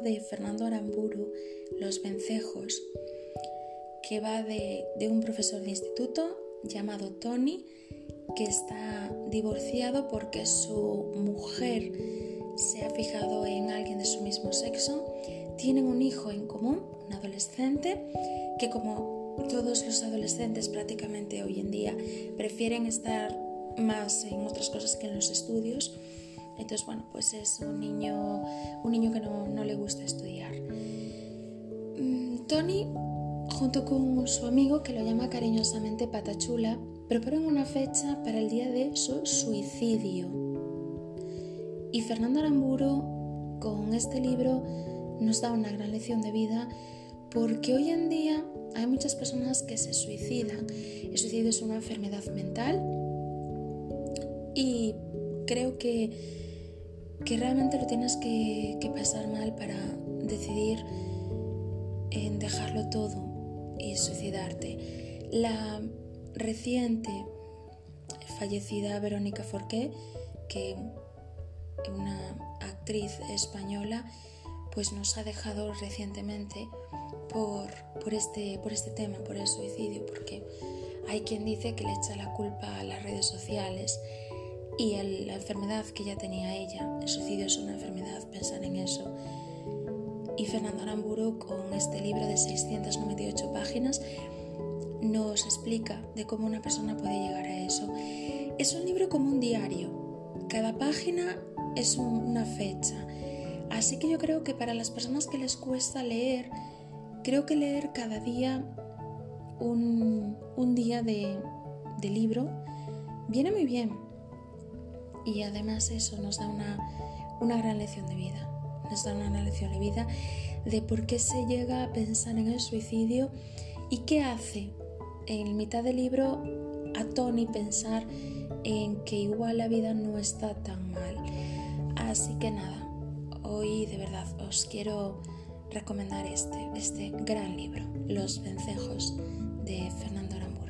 de Fernando Aramburu, Los vencejos, que va de, de un profesor de instituto llamado Tony, que está divorciado porque su mujer se ha fijado en alguien de su mismo sexo, tienen un hijo en común, un adolescente, que como todos los adolescentes prácticamente hoy en día prefieren estar más en otras cosas que en los estudios. Entonces, bueno, pues es un niño, un niño que no, no le gusta estudiar. Mm, Tony, junto con su amigo, que lo llama cariñosamente Patachula, preparan una fecha para el día de su suicidio. Y Fernando Aramburu, con este libro, nos da una gran lección de vida porque hoy en día hay muchas personas que se suicidan. El suicidio es una enfermedad mental y creo que, que realmente lo tienes que, que pasar mal para decidir en dejarlo todo y suicidarte. La reciente fallecida Verónica Forqué, que una actriz española, pues nos ha dejado recientemente por, por, este, por este tema, por el suicidio, porque hay quien dice que le echa la culpa a las redes sociales y la enfermedad que ya tenía ella. El suicidio es una enfermedad, pensar en eso. Y Fernando Aramburu, con este libro de 698 páginas, nos explica de cómo una persona puede llegar a eso. Es un libro como un diario. Cada página es una fecha. Así que yo creo que para las personas que les cuesta leer, creo que leer cada día un, día de, de libro viene muy bien y además eso nos da una, una gran lección de vida. Nos da una lección de vida de por qué se llega a pensar en el suicidio y qué hace en mitad del libro a Tony pensar en que igual la vida no está tan mal. Así que nada, hoy de verdad os quiero recomendar este, este gran libro, Los vencejos de Fernando Aramburu.